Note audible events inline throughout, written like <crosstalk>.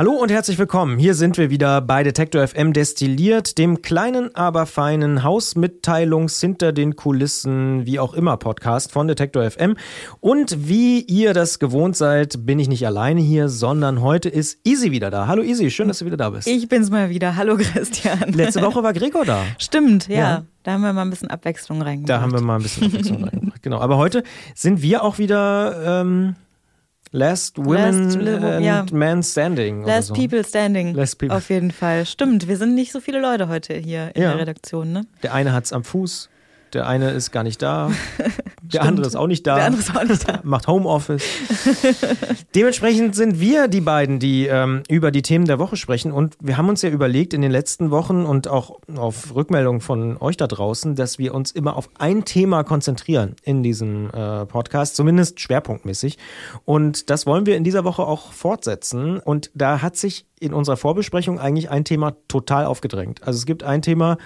Hallo und herzlich willkommen. Hier sind wir wieder bei Detektor FM Destilliert, dem kleinen, aber feinen Hausmitteilungs hinter den Kulissen, wie auch immer Podcast von Detektor FM. Und wie ihr das gewohnt seid, bin ich nicht alleine hier, sondern heute ist Easy wieder da. Hallo Easy, schön, dass du wieder da bist. Ich bin's mal wieder. Hallo Christian. Letzte Woche war Gregor da. Stimmt, ja. ja. Da haben wir mal ein bisschen Abwechslung reingebracht. Da haben wir mal ein bisschen Abwechslung reingebracht, genau. Aber heute sind wir auch wieder... Ähm, Last Women Last, and ja. Men Standing. Last so. People Standing. Last people. Auf jeden Fall. Stimmt, wir sind nicht so viele Leute heute hier in ja. der Redaktion. Ne? Der eine hat es am Fuß, der eine ist gar nicht da. <laughs> Der andere ist auch nicht da. Der andere ist auch nicht da. <laughs> Macht Homeoffice. Dementsprechend sind wir die beiden, die ähm, über die Themen der Woche sprechen. Und wir haben uns ja überlegt in den letzten Wochen und auch auf Rückmeldungen von euch da draußen, dass wir uns immer auf ein Thema konzentrieren in diesem äh, Podcast, zumindest schwerpunktmäßig. Und das wollen wir in dieser Woche auch fortsetzen. Und da hat sich in unserer Vorbesprechung eigentlich ein Thema total aufgedrängt. Also es gibt ein Thema,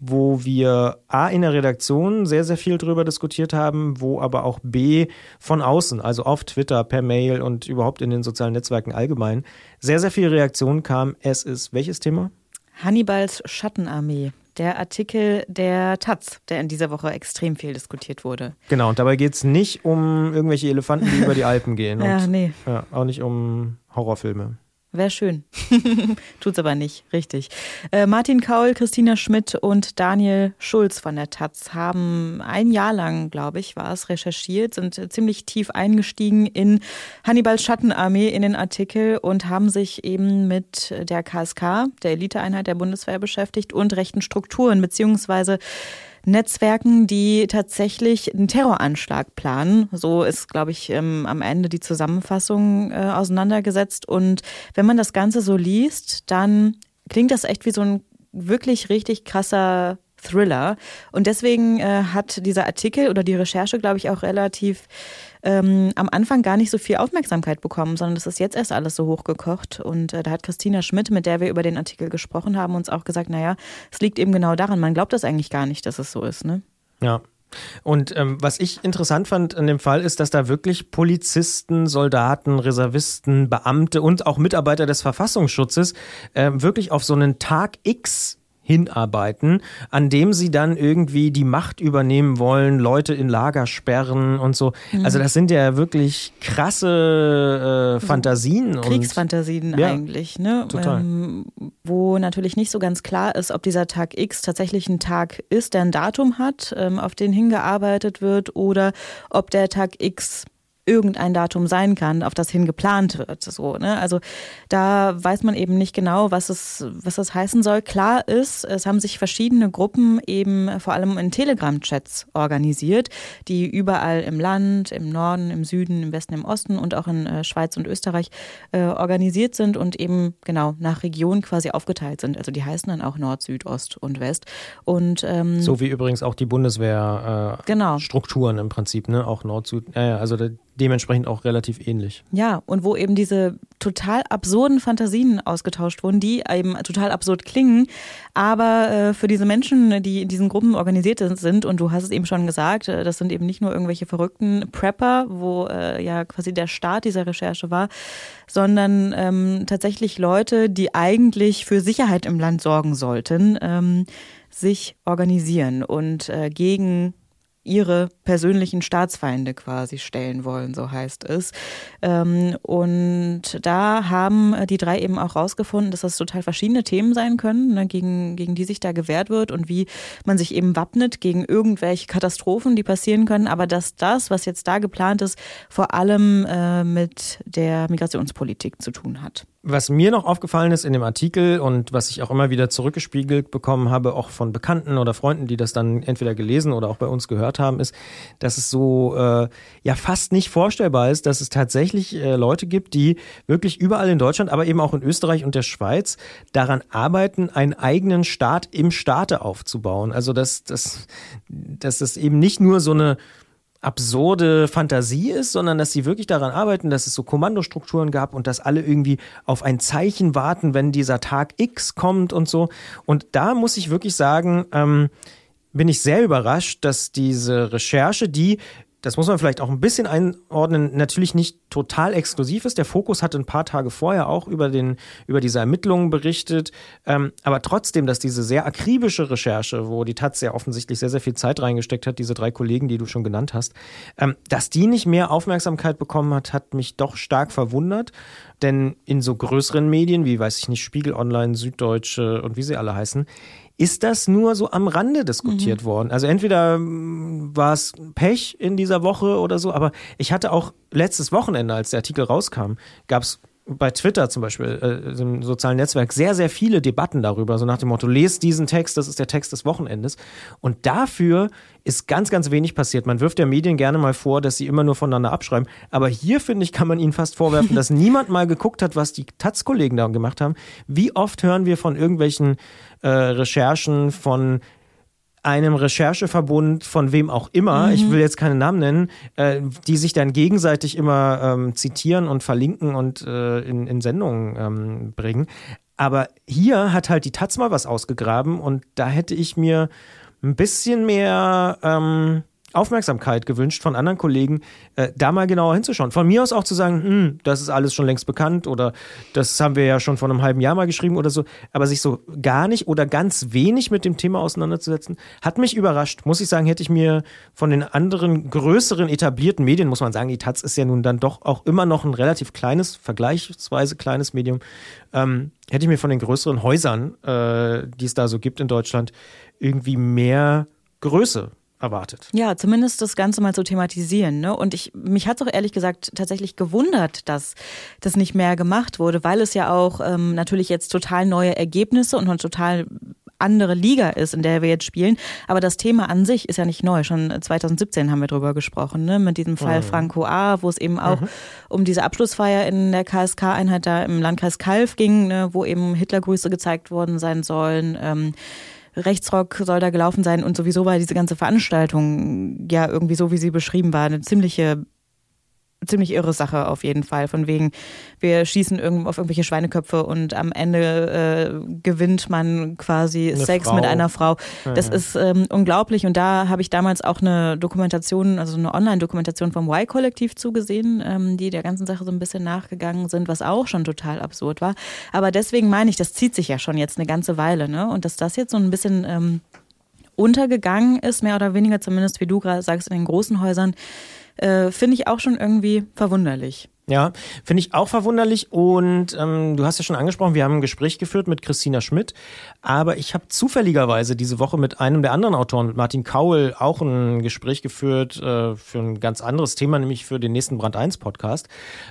wo wir A in der Redaktion sehr, sehr viel drüber diskutiert haben, wo aber auch B von außen, also auf Twitter, per Mail und überhaupt in den sozialen Netzwerken allgemein, sehr, sehr viel Reaktion kam. Es ist welches Thema? Hannibals Schattenarmee. Der Artikel der Taz, der in dieser Woche extrem viel diskutiert wurde. Genau, und dabei geht es nicht um irgendwelche Elefanten, die über die Alpen gehen. <laughs> ja, und, nee. Ja, auch nicht um Horrorfilme. Wäre schön. <laughs> Tut's aber nicht, richtig. Äh, Martin Kaul, Christina Schmidt und Daniel Schulz von der Taz haben ein Jahr lang, glaube ich, war es, recherchiert, sind ziemlich tief eingestiegen in Hannibals Schattenarmee in den Artikel und haben sich eben mit der KSK, der Eliteeinheit der Bundeswehr, beschäftigt und rechten Strukturen, beziehungsweise Netzwerken, die tatsächlich einen Terroranschlag planen. So ist, glaube ich, ähm, am Ende die Zusammenfassung äh, auseinandergesetzt. Und wenn man das Ganze so liest, dann klingt das echt wie so ein wirklich richtig krasser Thriller. Und deswegen äh, hat dieser Artikel oder die Recherche, glaube ich, auch relativ ähm, am Anfang gar nicht so viel Aufmerksamkeit bekommen, sondern das ist jetzt erst alles so hochgekocht. Und äh, da hat Christina Schmidt, mit der wir über den Artikel gesprochen haben, uns auch gesagt, naja, es liegt eben genau daran, man glaubt das eigentlich gar nicht, dass es so ist. Ne? Ja, und ähm, was ich interessant fand in dem Fall ist, dass da wirklich Polizisten, Soldaten, Reservisten, Beamte und auch Mitarbeiter des Verfassungsschutzes äh, wirklich auf so einen Tag X hinarbeiten, an dem sie dann irgendwie die Macht übernehmen wollen, Leute in Lager sperren und so. Mhm. Also das sind ja wirklich krasse äh, Fantasien. Kriegsfantasien ja, eigentlich, ne? Total. Ähm, wo natürlich nicht so ganz klar ist, ob dieser Tag X tatsächlich ein Tag ist, der ein Datum hat, ähm, auf den hingearbeitet wird, oder ob der Tag X irgendein Datum sein kann, auf das hin geplant wird. So, ne? Also da weiß man eben nicht genau, was es, was das heißen soll. Klar ist, es haben sich verschiedene Gruppen eben vor allem in Telegram-Chats organisiert, die überall im Land, im Norden, im Süden, im Westen, im Osten und auch in äh, Schweiz und Österreich äh, organisiert sind und eben genau nach Region quasi aufgeteilt sind. Also die heißen dann auch Nord, Süd, Ost und West. Und ähm, so wie übrigens auch die Bundeswehr äh, genau. Strukturen im Prinzip, ne? Auch Nord, Süd, ja, also dementsprechend auch relativ ähnlich. Ja, und wo eben diese total absurden Fantasien ausgetauscht wurden, die eben total absurd klingen, aber äh, für diese Menschen, die in diesen Gruppen organisiert sind, und du hast es eben schon gesagt, äh, das sind eben nicht nur irgendwelche verrückten Prepper, wo äh, ja quasi der Start dieser Recherche war, sondern ähm, tatsächlich Leute, die eigentlich für Sicherheit im Land sorgen sollten, ähm, sich organisieren und äh, gegen ihre persönlichen Staatsfeinde quasi stellen wollen, so heißt es. Ähm, und da haben die drei eben auch rausgefunden, dass das total verschiedene Themen sein können, ne, gegen, gegen die sich da gewehrt wird und wie man sich eben wappnet gegen irgendwelche Katastrophen, die passieren können, aber dass das, was jetzt da geplant ist, vor allem äh, mit der Migrationspolitik zu tun hat. Was mir noch aufgefallen ist in dem Artikel und was ich auch immer wieder zurückgespiegelt bekommen habe, auch von Bekannten oder Freunden, die das dann entweder gelesen oder auch bei uns gehört haben, ist, dass es so äh, ja fast nicht vorstellbar ist, dass es tatsächlich äh, Leute gibt, die wirklich überall in Deutschland, aber eben auch in Österreich und der Schweiz daran arbeiten, einen eigenen Staat im Staate aufzubauen. Also dass, dass, dass das eben nicht nur so eine absurde Fantasie ist, sondern dass sie wirklich daran arbeiten, dass es so Kommandostrukturen gab und dass alle irgendwie auf ein Zeichen warten, wenn dieser Tag X kommt und so. Und da muss ich wirklich sagen, ähm, bin ich sehr überrascht, dass diese Recherche, die das muss man vielleicht auch ein bisschen einordnen, natürlich nicht total exklusiv ist. Der Fokus hatte ein paar Tage vorher auch über, den, über diese Ermittlungen berichtet. Ähm, aber trotzdem, dass diese sehr akribische Recherche, wo die Taz ja offensichtlich sehr, sehr viel Zeit reingesteckt hat, diese drei Kollegen, die du schon genannt hast, ähm, dass die nicht mehr Aufmerksamkeit bekommen hat, hat mich doch stark verwundert. Denn in so größeren Medien wie, weiß ich nicht, Spiegel Online, Süddeutsche und wie sie alle heißen, ist das nur so am Rande diskutiert mhm. worden. Also entweder hm, war es Pech in dieser Woche oder so, aber ich hatte auch letztes Wochenende, als der Artikel rauskam, gab es bei Twitter zum Beispiel, äh, im sozialen Netzwerk, sehr, sehr viele Debatten darüber, so nach dem Motto, lest diesen Text, das ist der Text des Wochenendes. Und dafür ist ganz, ganz wenig passiert. Man wirft der Medien gerne mal vor, dass sie immer nur voneinander abschreiben. Aber hier, finde ich, kann man ihnen fast vorwerfen, dass <laughs> niemand mal geguckt hat, was die Taz-Kollegen da gemacht haben. Wie oft hören wir von irgendwelchen äh, Recherchen von einem Rechercheverbund von wem auch immer, mhm. ich will jetzt keine Namen nennen, äh, die sich dann gegenseitig immer ähm, zitieren und verlinken und äh, in, in Sendungen ähm, bringen. Aber hier hat halt die Taz mal was ausgegraben und da hätte ich mir ein bisschen mehr ähm, Aufmerksamkeit gewünscht von anderen Kollegen, äh, da mal genauer hinzuschauen. Von mir aus auch zu sagen, hm, das ist alles schon längst bekannt oder das haben wir ja schon vor einem halben Jahr mal geschrieben oder so, aber sich so gar nicht oder ganz wenig mit dem Thema auseinanderzusetzen, hat mich überrascht. Muss ich sagen, hätte ich mir von den anderen größeren etablierten Medien, muss man sagen, die Taz ist ja nun dann doch auch immer noch ein relativ kleines, vergleichsweise kleines Medium, ähm, hätte ich mir von den größeren Häusern, äh, die es da so gibt in Deutschland, irgendwie mehr Größe erwartet. Ja, zumindest das Ganze mal zu thematisieren. Ne? Und ich, mich hat es auch ehrlich gesagt tatsächlich gewundert, dass das nicht mehr gemacht wurde, weil es ja auch ähm, natürlich jetzt total neue Ergebnisse und eine total andere Liga ist, in der wir jetzt spielen. Aber das Thema an sich ist ja nicht neu. Schon 2017 haben wir drüber gesprochen, ne? mit diesem Fall mhm. Franco A., wo es eben auch mhm. um diese Abschlussfeier in der KSK-Einheit da im Landkreis Kalf ging, ne? wo eben Hitlergrüße gezeigt worden sein sollen. Ähm, Rechtsrock soll da gelaufen sein und sowieso war diese ganze Veranstaltung ja irgendwie so, wie sie beschrieben war, eine ziemliche ziemlich irre Sache auf jeden Fall. Von wegen, wir schießen auf irgendwelche Schweineköpfe und am Ende äh, gewinnt man quasi eine Sex Frau. mit einer Frau. Das ja. ist ähm, unglaublich und da habe ich damals auch eine Dokumentation, also eine Online-Dokumentation vom Y-Kollektiv zugesehen, ähm, die der ganzen Sache so ein bisschen nachgegangen sind, was auch schon total absurd war. Aber deswegen meine ich, das zieht sich ja schon jetzt eine ganze Weile, ne? Und dass das jetzt so ein bisschen ähm, untergegangen ist, mehr oder weniger, zumindest wie du gerade sagst, in den großen Häusern, äh, finde ich auch schon irgendwie verwunderlich. Ja, finde ich auch verwunderlich. Und ähm, du hast ja schon angesprochen, wir haben ein Gespräch geführt mit Christina Schmidt. Aber ich habe zufälligerweise diese Woche mit einem der anderen Autoren, mit Martin Kaul, auch ein Gespräch geführt äh, für ein ganz anderes Thema, nämlich für den nächsten Brand 1 Podcast.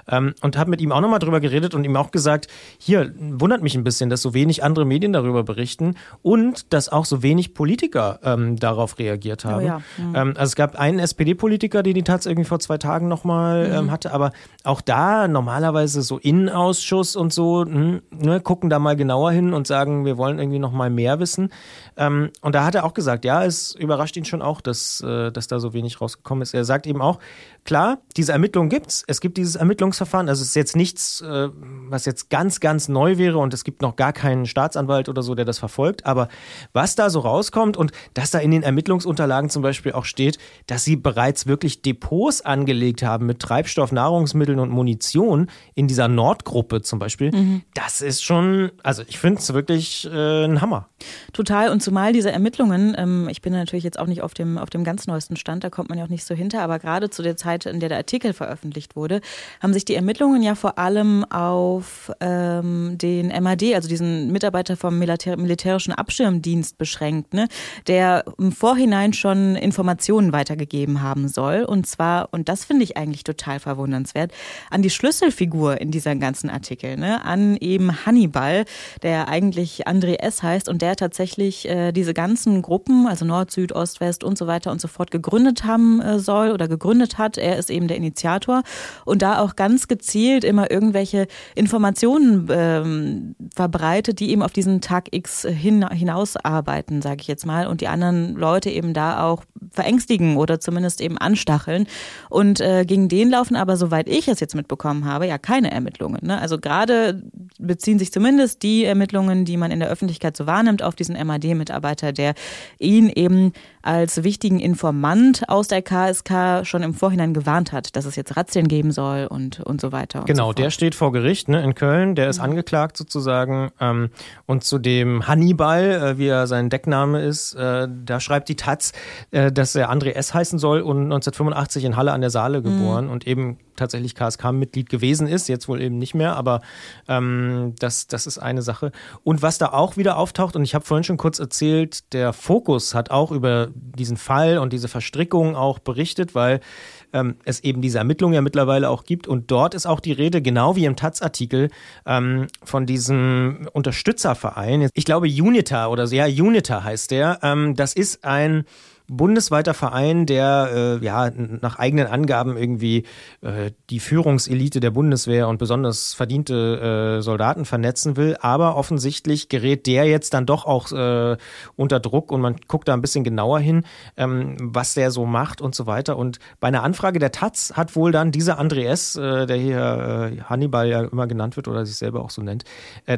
Ähm, und habe mit ihm auch nochmal drüber geredet und ihm auch gesagt, hier wundert mich ein bisschen, dass so wenig andere Medien darüber berichten und dass auch so wenig Politiker ähm, darauf reagiert haben. Oh ja. mhm. also es gab einen SPD-Politiker, den die Taz irgendwie vor zwei Tagen nochmal mhm. ähm, hatte, aber auch da normalerweise so Innenausschuss und so, hm, ne, gucken da mal genauer hin und sagen, wir wollen irgendwie noch mal mehr wissen. Ähm, und da hat er auch gesagt, ja, es überrascht ihn schon auch, dass, äh, dass da so wenig rausgekommen ist. Er sagt eben auch, klar, diese Ermittlungen gibt's. Es gibt dieses Ermittlungsverfahren. Also es ist jetzt nichts, äh, was jetzt ganz, ganz neu wäre und es gibt noch gar keinen Staatsanwalt oder so, der das verfolgt. Aber was da so rauskommt und dass da in den Ermittlungsunterlagen zum Beispiel auch steht, dass sie bereits wirklich Depots angelegt haben mit Treibstoff, Nahrungsmitteln und Munition in dieser Nordgruppe zum Beispiel, mhm. das ist schon, also ich finde es wirklich äh, ein Hammer. Total und zumal diese Ermittlungen, ähm, ich bin natürlich jetzt auch nicht auf dem, auf dem ganz neuesten Stand, da kommt man ja auch nicht so hinter, aber gerade zu der Zeit, in der der Artikel veröffentlicht wurde, haben sich die Ermittlungen ja vor allem auf ähm, den MAD, also diesen Mitarbeiter vom Militär, militärischen Abschirmdienst beschränkt, ne, der im Vorhinein schon Informationen weitergegeben haben soll. Und zwar, und das finde ich eigentlich total verwundernswert, an die Schlüsselfigur in diesem ganzen Artikel, ne? an eben Hannibal, der eigentlich André S. heißt und der tatsächlich äh, diese ganzen Gruppen, also Nord, Süd, Ost, West und so weiter und so fort gegründet haben äh, soll oder gegründet hat. Er ist eben der Initiator und da auch ganz gezielt immer irgendwelche Informationen ähm, verbreitet, die eben auf diesen Tag X hin, hinausarbeiten, sage ich jetzt mal, und die anderen Leute eben da auch verängstigen oder zumindest eben anstacheln. Und äh, gegen den laufen aber, soweit ich es jetzt mitbekommen habe, ja keine Ermittlungen. Ne? Also gerade beziehen sich zumindest die Ermittlungen, die man in der Öffentlichkeit so wahrnimmt, auf diesen MAD-Mitarbeiter, der ihn eben als wichtigen Informant aus der KSK schon im Vorhinein gewarnt hat, dass es jetzt Razzien geben soll und, und so weiter. Und genau, so der steht vor Gericht ne, in Köln, der ist mhm. angeklagt sozusagen. Ähm, und zu dem Hannibal, äh, wie er sein Deckname ist, äh, da schreibt die Taz, äh, dass er André S. heißen soll und 1985 in Halle an der Saale geboren mhm. und eben tatsächlich KSK-Mitglied gewesen ist, jetzt wohl eben nicht mehr, aber ähm, das, das ist eine Sache. Und was da auch wieder auftaucht, und ich habe vorhin schon kurz erzählt, der Fokus hat auch über diesen Fall und diese Verstrickung auch berichtet, weil ähm, es eben diese Ermittlungen ja mittlerweile auch gibt. Und dort ist auch die Rede, genau wie im Taz-Artikel, ähm, von diesem Unterstützerverein. Ich glaube, Unita oder so, ja, Unita heißt der. Ähm, das ist ein bundesweiter Verein, der äh, ja nach eigenen Angaben irgendwie äh, die Führungselite der Bundeswehr und besonders verdiente äh, Soldaten vernetzen will. Aber offensichtlich gerät der jetzt dann doch auch äh, unter Druck und man guckt da ein bisschen genauer hin, ähm, was der so macht und so weiter. Und bei einer Anfrage der Taz hat wohl dann dieser Andreas, äh, der hier äh, Hannibal ja immer genannt wird oder sich selber auch so nennt,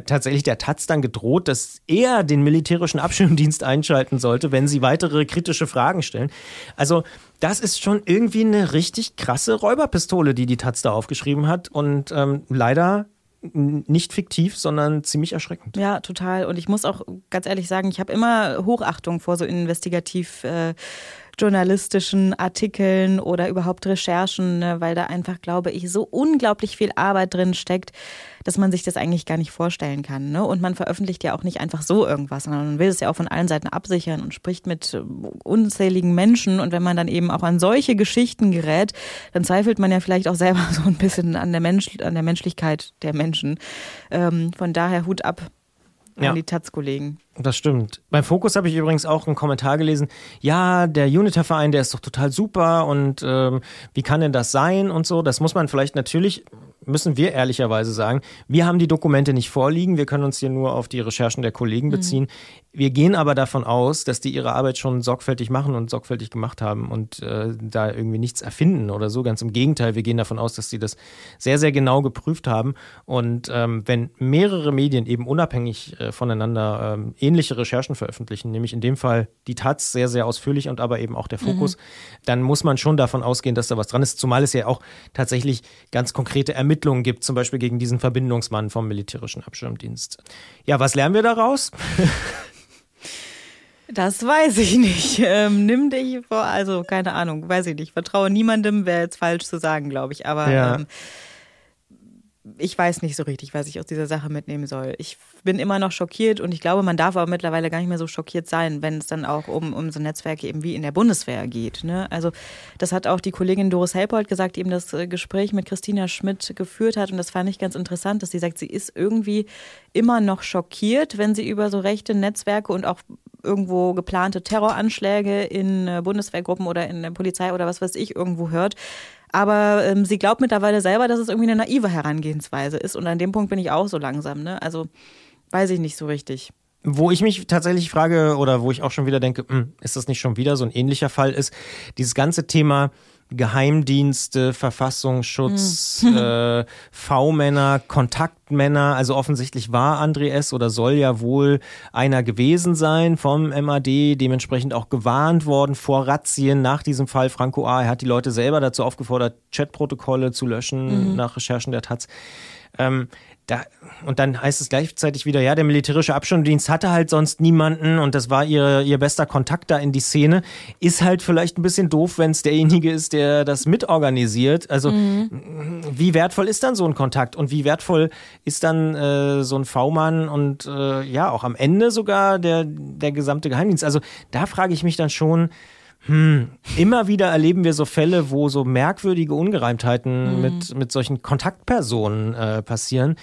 tatsächlich der Taz dann gedroht, dass er den militärischen Abschirmdienst einschalten sollte, wenn sie weitere kritische Fragen Fragen stellen. Also das ist schon irgendwie eine richtig krasse Räuberpistole, die die Taz da aufgeschrieben hat und ähm, leider nicht fiktiv, sondern ziemlich erschreckend. Ja, total. Und ich muss auch ganz ehrlich sagen, ich habe immer Hochachtung vor so investigativ äh, journalistischen Artikeln oder überhaupt Recherchen, ne, weil da einfach, glaube ich, so unglaublich viel Arbeit drin steckt, dass man sich das eigentlich gar nicht vorstellen kann. Ne? Und man veröffentlicht ja auch nicht einfach so irgendwas, sondern man will es ja auch von allen Seiten absichern und spricht mit äh, unzähligen Menschen. Und wenn man dann eben auch an solche Geschichten gerät, dann zweifelt man ja vielleicht auch selber <laughs> so ein bisschen an der, Mensch, an der Menschlichkeit der Menschen. Ähm, von daher Hut ab an ja. die Taz-Kollegen. Das stimmt. Beim Fokus habe ich übrigens auch einen Kommentar gelesen. Ja, der Uniter-Verein, der ist doch total super und ähm, wie kann denn das sein und so. Das muss man vielleicht natürlich müssen wir ehrlicherweise sagen, wir haben die Dokumente nicht vorliegen, wir können uns hier nur auf die Recherchen der Kollegen mhm. beziehen. Mhm. Wir gehen aber davon aus, dass die ihre Arbeit schon sorgfältig machen und sorgfältig gemacht haben und äh, da irgendwie nichts erfinden oder so. Ganz im Gegenteil, wir gehen davon aus, dass sie das sehr, sehr genau geprüft haben. Und ähm, wenn mehrere Medien eben unabhängig äh, voneinander ähm, ähnliche Recherchen veröffentlichen, nämlich in dem Fall die Taz sehr, sehr ausführlich und aber eben auch der Fokus, mhm. dann muss man schon davon ausgehen, dass da was dran ist. Zumal es ja auch tatsächlich ganz konkrete Ermittlungen Ermittlungen gibt, zum Beispiel gegen diesen Verbindungsmann vom militärischen Abschirmdienst. Ja, was lernen wir daraus? <laughs> Das weiß ich nicht. <laughs> Ähm, nimm dich vor, also keine Ahnung, weiß ich nicht. Vertraue niemandem, wäre jetzt falsch zu sagen, glaube ich. Aber ja. ähm, ich weiß nicht so richtig, was ich aus dieser Sache mitnehmen soll. Ich bin immer noch schockiert und ich glaube, man darf aber mittlerweile gar nicht mehr so schockiert sein, wenn es dann auch um, um so Netzwerke eben wie in der Bundeswehr geht. Ne? Also das hat auch die Kollegin Doris Helpold gesagt, die eben das äh, Gespräch mit Christina Schmidt geführt hat und das fand ich ganz interessant, dass sie sagt, sie ist irgendwie immer noch schockiert, wenn sie über so rechte Netzwerke und auch irgendwo geplante Terroranschläge in äh, Bundeswehrgruppen oder in der Polizei oder was weiß ich irgendwo hört aber ähm, sie glaubt mittlerweile selber, dass es irgendwie eine naive Herangehensweise ist. Und an dem Punkt bin ich auch so langsam. Ne? Also weiß ich nicht so richtig. Wo ich mich tatsächlich frage oder wo ich auch schon wieder denke, hm, ist das nicht schon wieder so ein ähnlicher Fall ist, dieses ganze Thema Geheimdienste, Verfassungsschutz, mhm. <laughs> äh, V-Männer, Kontaktmänner. Also offensichtlich war André S. oder soll ja wohl einer gewesen sein vom MAD, dementsprechend auch gewarnt worden vor Razzien nach diesem Fall Franco A. Er hat die Leute selber dazu aufgefordert, Chatprotokolle zu löschen mhm. nach Recherchen der Taz. Ähm, da, und dann heißt es gleichzeitig wieder, ja, der militärische Abschirmdienst hatte halt sonst niemanden und das war ihr, ihr bester Kontakt da in die Szene. Ist halt vielleicht ein bisschen doof, wenn es derjenige ist, der das mitorganisiert. Also mhm. wie wertvoll ist dann so ein Kontakt und wie wertvoll ist dann äh, so ein V-Mann und äh, ja, auch am Ende sogar der, der gesamte Geheimdienst. Also da frage ich mich dann schon, hm, immer wieder erleben wir so Fälle, wo so merkwürdige Ungereimtheiten mhm. mit, mit solchen Kontaktpersonen äh, passieren.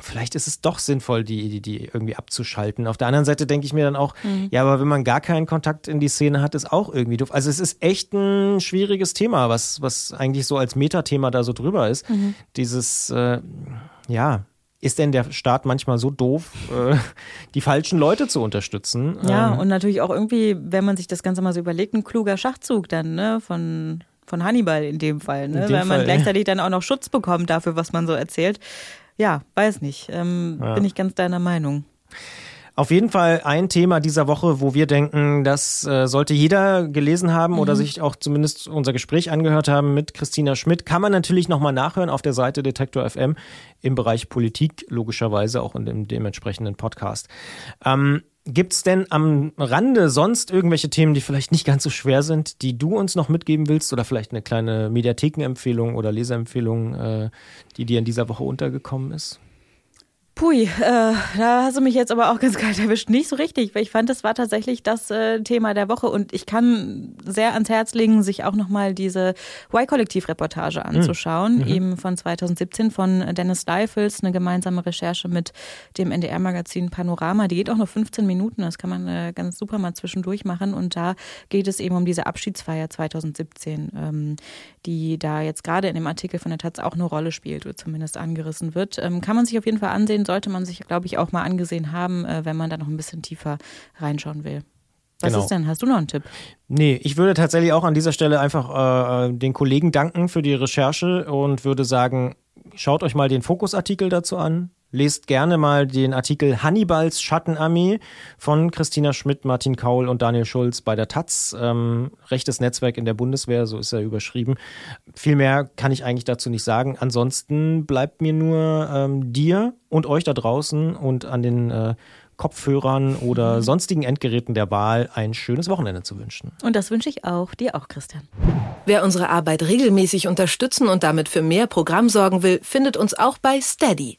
Vielleicht ist es doch sinnvoll, die, die, die irgendwie abzuschalten. Auf der anderen Seite denke ich mir dann auch, mhm. ja, aber wenn man gar keinen Kontakt in die Szene hat, ist auch irgendwie doof. Also es ist echt ein schwieriges Thema, was, was eigentlich so als Metathema da so drüber ist. Mhm. Dieses, äh, ja, ist denn der Staat manchmal so doof, äh, die falschen Leute zu unterstützen? Ja, ähm, und natürlich auch irgendwie, wenn man sich das Ganze mal so überlegt, ein kluger Schachzug dann, ne, von von Hannibal in dem Fall, ne? Dem weil man Fall, gleichzeitig ja. dann auch noch Schutz bekommt dafür, was man so erzählt. Ja, weiß nicht. Ähm, ja. Bin ich ganz deiner Meinung. Auf jeden Fall ein Thema dieser Woche, wo wir denken, das äh, sollte jeder gelesen haben mhm. oder sich auch zumindest unser Gespräch angehört haben mit Christina Schmidt. Kann man natürlich nochmal nachhören auf der Seite Detektor FM im Bereich Politik, logischerweise auch in dem dementsprechenden Podcast. Ähm, Gibt es denn am Rande sonst irgendwelche Themen, die vielleicht nicht ganz so schwer sind, die du uns noch mitgeben willst oder vielleicht eine kleine Mediathekenempfehlung oder Leserempfehlung, äh, die dir in dieser Woche untergekommen ist? Pui, äh, da hast du mich jetzt aber auch ganz <laughs> kalt erwischt. Nicht so richtig, weil ich fand, das war tatsächlich das äh, Thema der Woche und ich kann sehr ans Herz legen, sich auch nochmal diese Y-Kollektiv-Reportage hm. anzuschauen, mhm. eben von 2017 von Dennis Leifels, eine gemeinsame Recherche mit dem NDR-Magazin Panorama. Die geht auch nur 15 Minuten, das kann man äh, ganz super mal zwischendurch machen und da geht es eben um diese Abschiedsfeier 2017, ähm, die da jetzt gerade in dem Artikel von der Taz auch eine Rolle spielt oder zumindest angerissen wird. Ähm, kann man sich auf jeden Fall ansehen sollte man sich, glaube ich, auch mal angesehen haben, äh, wenn man da noch ein bisschen tiefer reinschauen will. Was genau. ist denn? Hast du noch einen Tipp? Nee, ich würde tatsächlich auch an dieser Stelle einfach äh, den Kollegen danken für die Recherche und würde sagen, schaut euch mal den Fokusartikel dazu an. Lest gerne mal den Artikel Hannibals Schattenarmee von Christina Schmidt, Martin Kaul und Daniel Schulz bei der Taz. Ähm, rechtes Netzwerk in der Bundeswehr, so ist er überschrieben. Viel mehr kann ich eigentlich dazu nicht sagen. Ansonsten bleibt mir nur ähm, dir und euch da draußen und an den äh, Kopfhörern oder sonstigen Endgeräten der Wahl ein schönes Wochenende zu wünschen. Und das wünsche ich auch, dir auch, Christian. Wer unsere Arbeit regelmäßig unterstützen und damit für mehr Programm sorgen will, findet uns auch bei Steady.